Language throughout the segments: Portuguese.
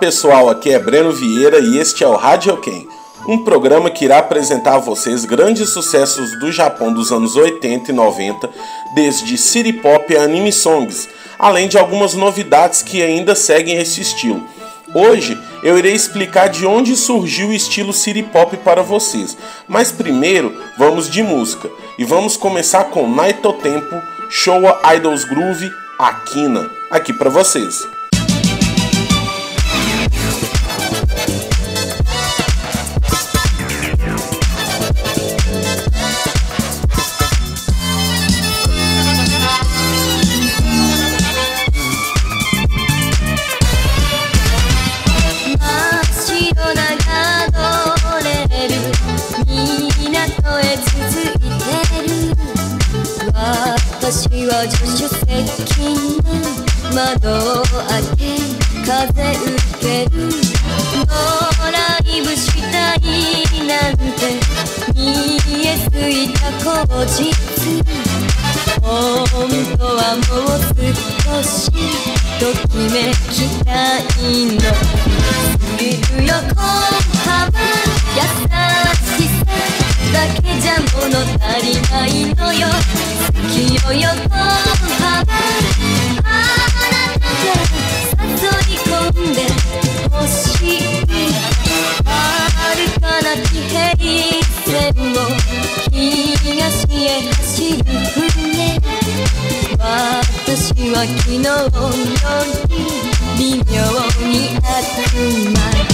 Pessoal, aqui é Breno Vieira e este é o Radio Ken, um programa que irá apresentar a vocês grandes sucessos do Japão dos anos 80 e 90, desde city pop a anime songs, além de algumas novidades que ainda seguem esse estilo. Hoje eu irei explicar de onde surgiu o estilo city pop para vocês, mas primeiro vamos de música e vamos começar com Naito Tempo, Showa Idols Groove, Akina, aqui para vocês. 私は助手席窓を開け風受けるドライブしたいなんて見えすいた口実本当はもう少しときめきたいのスリルよ小幅優しさだけじゃ物足りないのよ。好きよ横幅あなたが誘い込んでほしい。遥かな地平線を東へ走る船。私は昨日より微妙に熱まる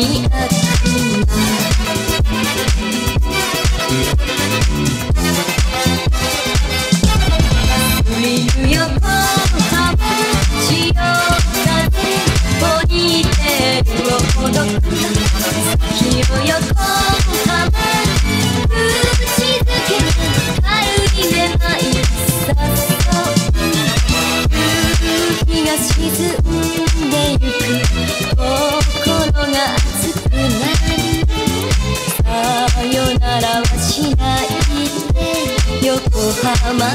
にあニーテールをほどくを横けいさっとが沈んでゆく心が Yokohama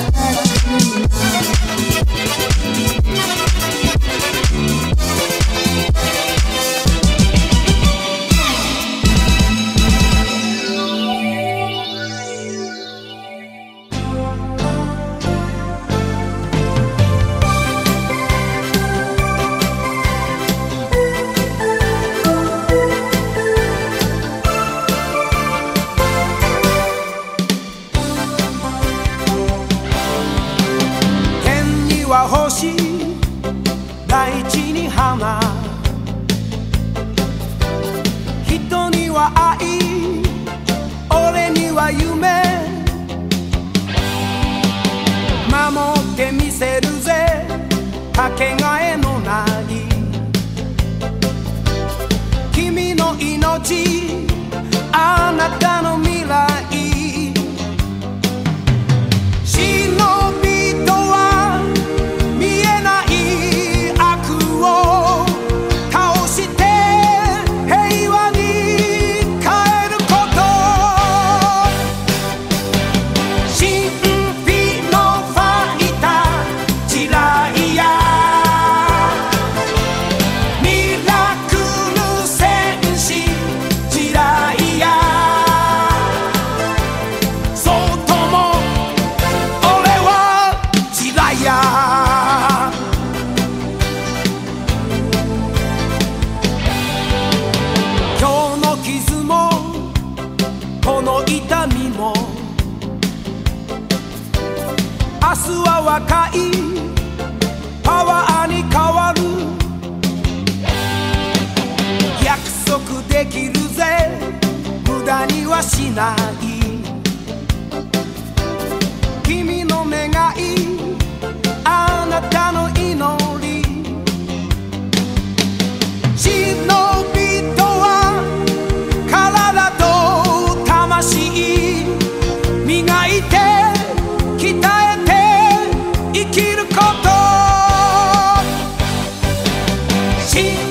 cheek.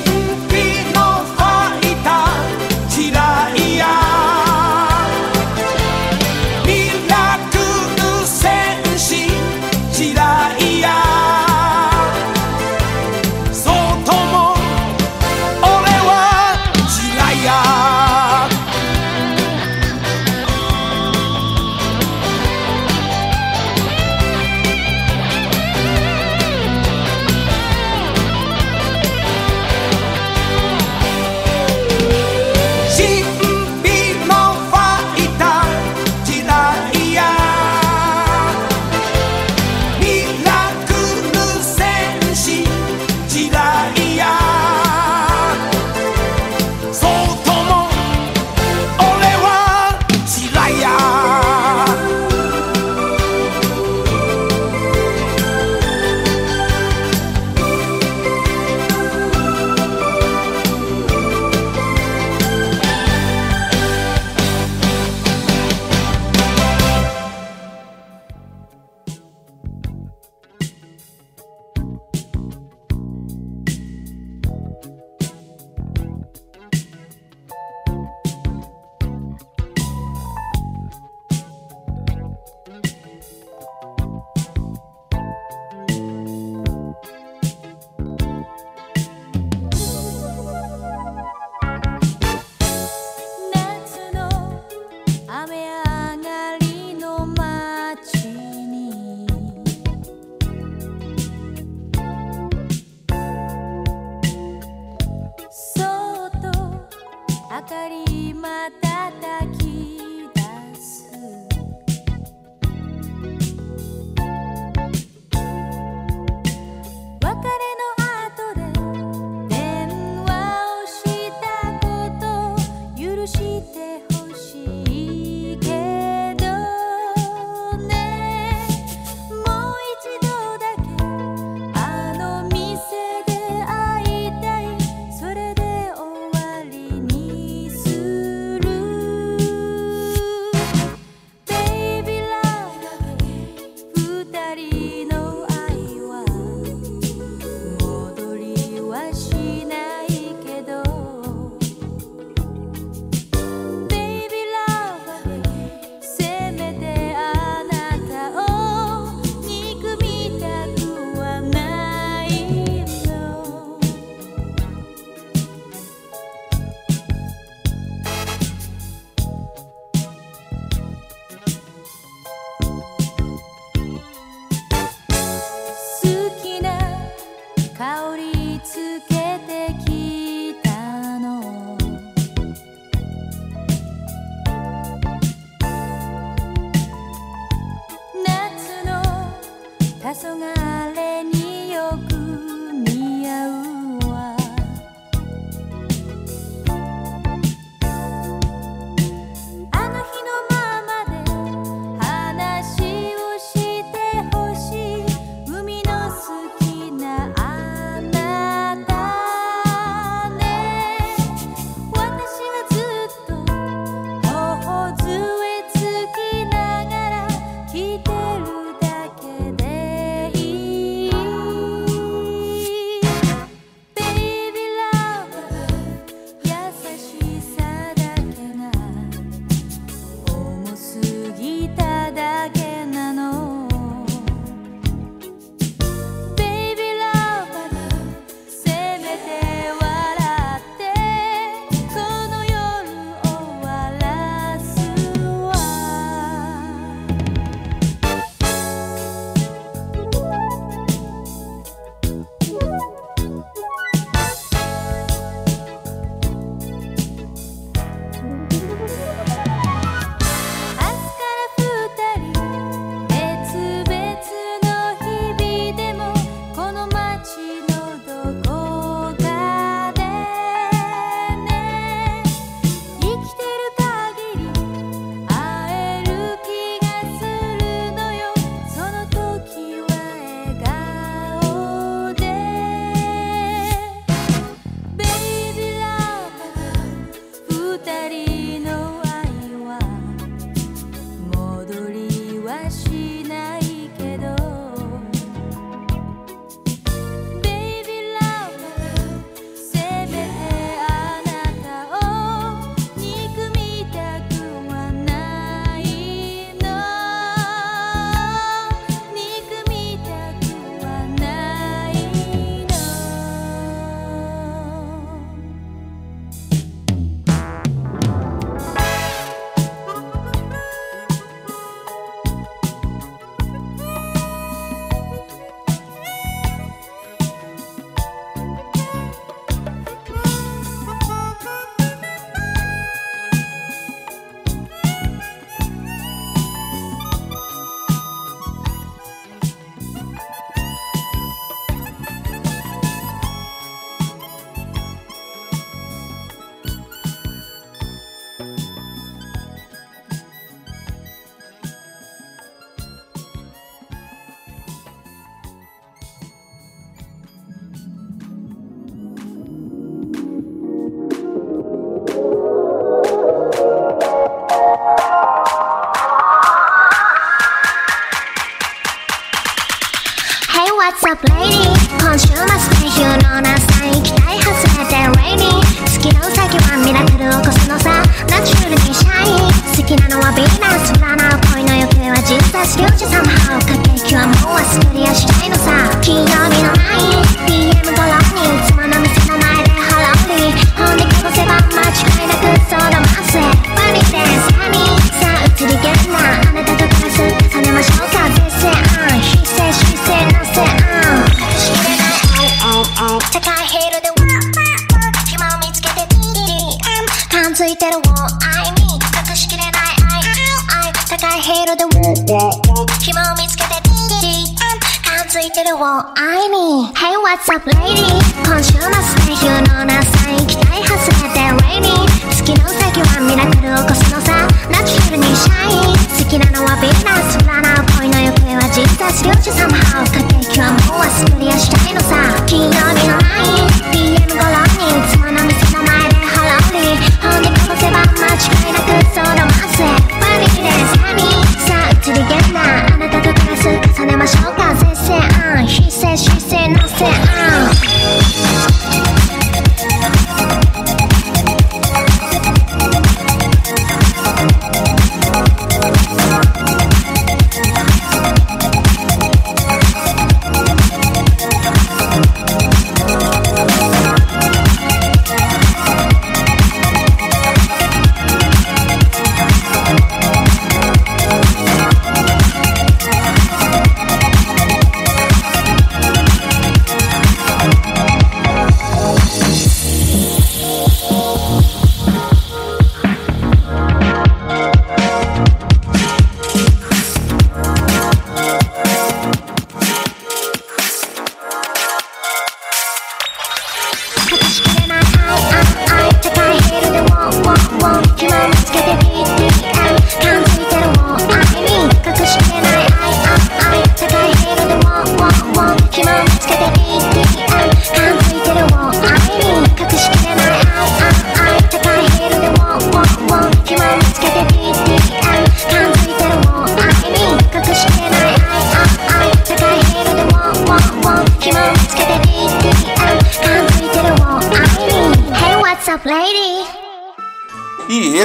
して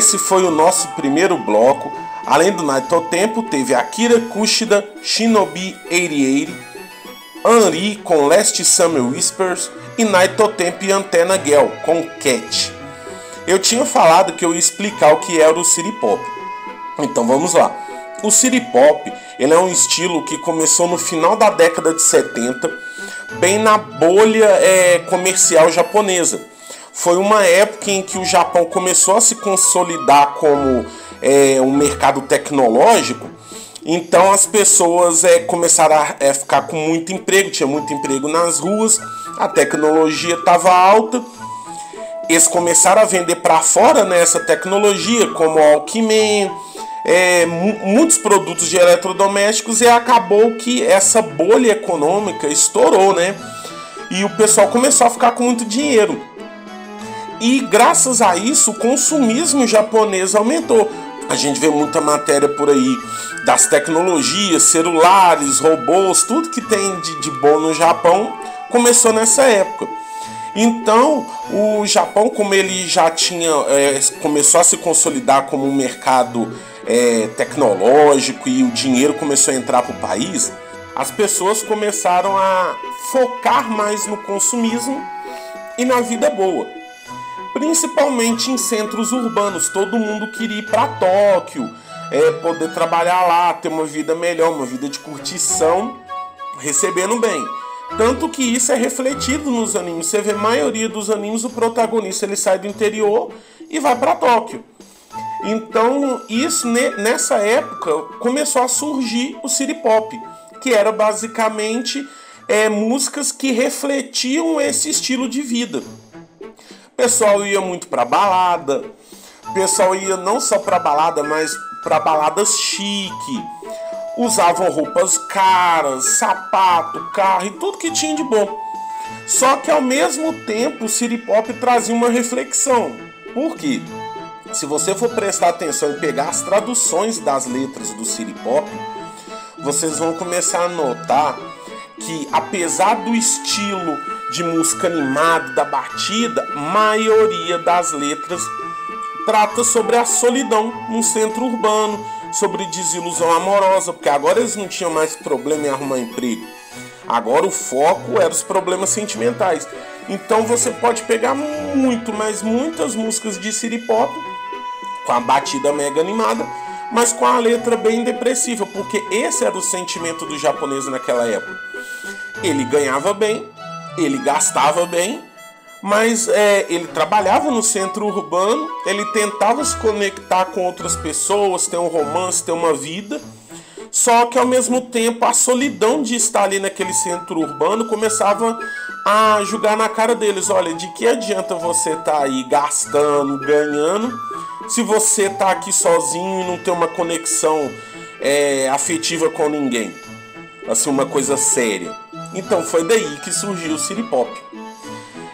esse foi o nosso primeiro bloco. Além do Naito Tempo, teve Akira Kushida, Shinobi 88, Henri com Last Summer Whispers e Naito Tempo e Antena Girl com Cat. Eu tinha falado que eu ia explicar o que era o City Pop. Então vamos lá. O City Pop ele é um estilo que começou no final da década de 70, bem na bolha é, comercial japonesa foi uma época em que o Japão começou a se consolidar como é, um mercado tecnológico. Então as pessoas é, começaram a é, ficar com muito emprego, tinha muito emprego nas ruas, a tecnologia estava alta. Eles começaram a vender para fora né, essa tecnologia, como Alckmin, é, muitos produtos de eletrodomésticos, e acabou que essa bolha econômica estourou, né? E o pessoal começou a ficar com muito dinheiro. E graças a isso, o consumismo japonês aumentou. A gente vê muita matéria por aí das tecnologias, celulares, robôs, tudo que tem de, de bom no Japão começou nessa época. Então, o Japão, como ele já tinha é, começou a se consolidar como um mercado é, tecnológico e o dinheiro começou a entrar para o país, as pessoas começaram a focar mais no consumismo e na vida boa principalmente em centros urbanos. Todo mundo queria ir para Tóquio, é, poder trabalhar lá, ter uma vida melhor, uma vida de curtição, recebendo bem. Tanto que isso é refletido nos animes. Você vê a maioria dos animes, o protagonista ele sai do interior e vai para Tóquio. Então, isso nessa época começou a surgir o city pop, que era basicamente é, músicas que refletiam esse estilo de vida pessoal ia muito pra balada, pessoal ia não só pra balada, mas pra baladas chique. Usavam roupas caras, sapato, carro e tudo que tinha de bom. Só que ao mesmo tempo o City Pop trazia uma reflexão. Por quê? Se você for prestar atenção e pegar as traduções das letras do City Pop, vocês vão começar a notar que apesar do estilo de música animada, da batida, maioria das letras trata sobre a solidão num centro urbano, sobre desilusão amorosa, porque agora eles não tinham mais problema em arrumar emprego. Agora o foco era os problemas sentimentais. Então você pode pegar muito, mas muitas músicas de city pop com a batida mega animada, mas com a letra bem depressiva, porque esse era o sentimento do japonês naquela época. Ele ganhava bem, ele gastava bem, mas é, ele trabalhava no centro urbano, ele tentava se conectar com outras pessoas, ter um romance, ter uma vida. Só que ao mesmo tempo a solidão de estar ali naquele centro urbano começava a julgar na cara deles: olha, de que adianta você estar tá aí gastando, ganhando, se você está aqui sozinho e não tem uma conexão é, afetiva com ninguém? Assim, uma coisa séria. Então foi daí que surgiu o City Pop.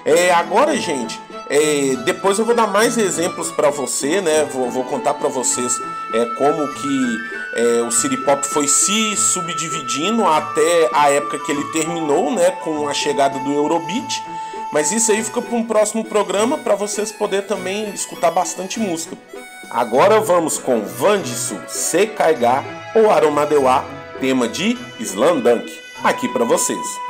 É, agora, gente, é, depois eu vou dar mais exemplos para você, né? Vou, vou contar para vocês é, como que é, o City Pop foi se subdividindo até a época que ele terminou, né? Com a chegada do Eurobeat. Mas isso aí fica para um próximo programa para vocês poderem também escutar bastante música. Agora vamos com Vandisu Sekaiga ou Aromadewa, tema de Slam Dunk, aqui para vocês.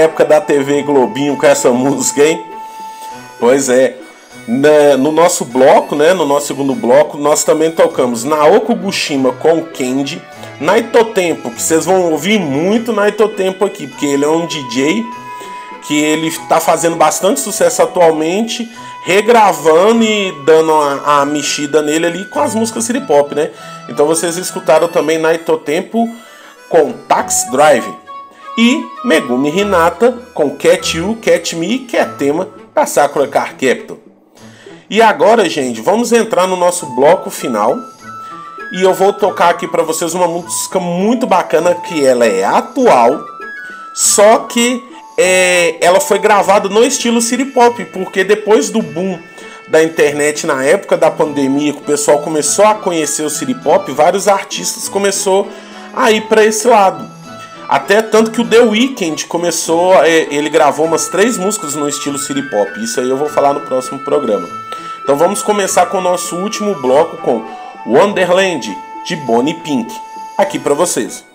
Época da TV Globinho com essa música, hein? Pois é. no nosso bloco, né, no nosso segundo bloco, nós também tocamos Naoko Gushima com Candy, Naito Tempo, que vocês vão ouvir muito Naito Tempo aqui, porque ele é um DJ que ele está fazendo bastante sucesso atualmente, regravando e dando a, a mexida nele ali com as músicas city pop, né? Então vocês escutaram também Naito Tempo com Tax Drive e Megumi Hinata com Cat You, Cat Me, que é tema da Sakura Car Capital. E agora, gente, vamos entrar no nosso bloco final. E eu vou tocar aqui para vocês uma música muito bacana que ela é atual, só que é, ela foi gravada no estilo city pop, porque depois do boom da internet na época da pandemia, que o pessoal começou a conhecer o city pop, vários artistas começou a ir para esse lado. Até tanto que o The Weeknd começou, é, ele gravou umas três músicas no estilo city pop. Isso aí eu vou falar no próximo programa. Então vamos começar com o nosso último bloco com Wonderland de Bonnie Pink. Aqui para vocês.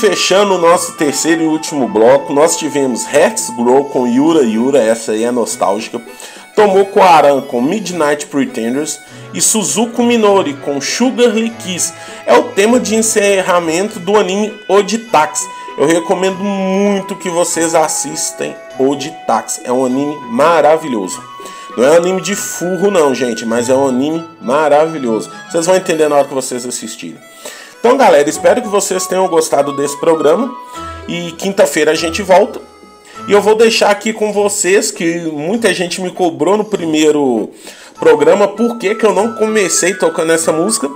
Fechando o nosso terceiro e último bloco, nós tivemos Hearts Grow com Yura Yura, essa aí é nostálgica. Tomoko Aran com Midnight Pretenders e Suzuko Minori com Sugar Kiss. É o tema de encerramento do anime Oditax. Eu recomendo muito que vocês assistem Oditax. É um anime maravilhoso. Não é um anime de furro não, gente, mas é um anime maravilhoso. Vocês vão entender na hora que vocês assistirem. Então, galera, espero que vocês tenham gostado desse programa. E quinta-feira a gente volta. E eu vou deixar aqui com vocês que muita gente me cobrou no primeiro programa por que, eu não comecei tocando essa música.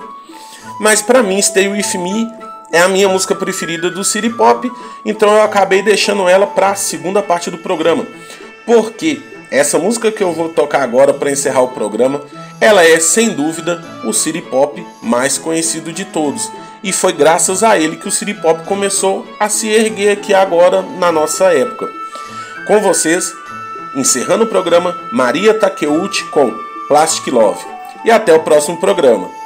Mas para mim, Stay With Me é a minha música preferida do City Pop, então eu acabei deixando ela para a segunda parte do programa. Porque essa música que eu vou tocar agora para encerrar o programa, ela é sem dúvida o City Pop mais conhecido de todos. E foi graças a ele que o City Pop começou a se erguer aqui agora na nossa época. Com vocês, encerrando o programa, Maria Takeuchi com Plastic Love. E até o próximo programa.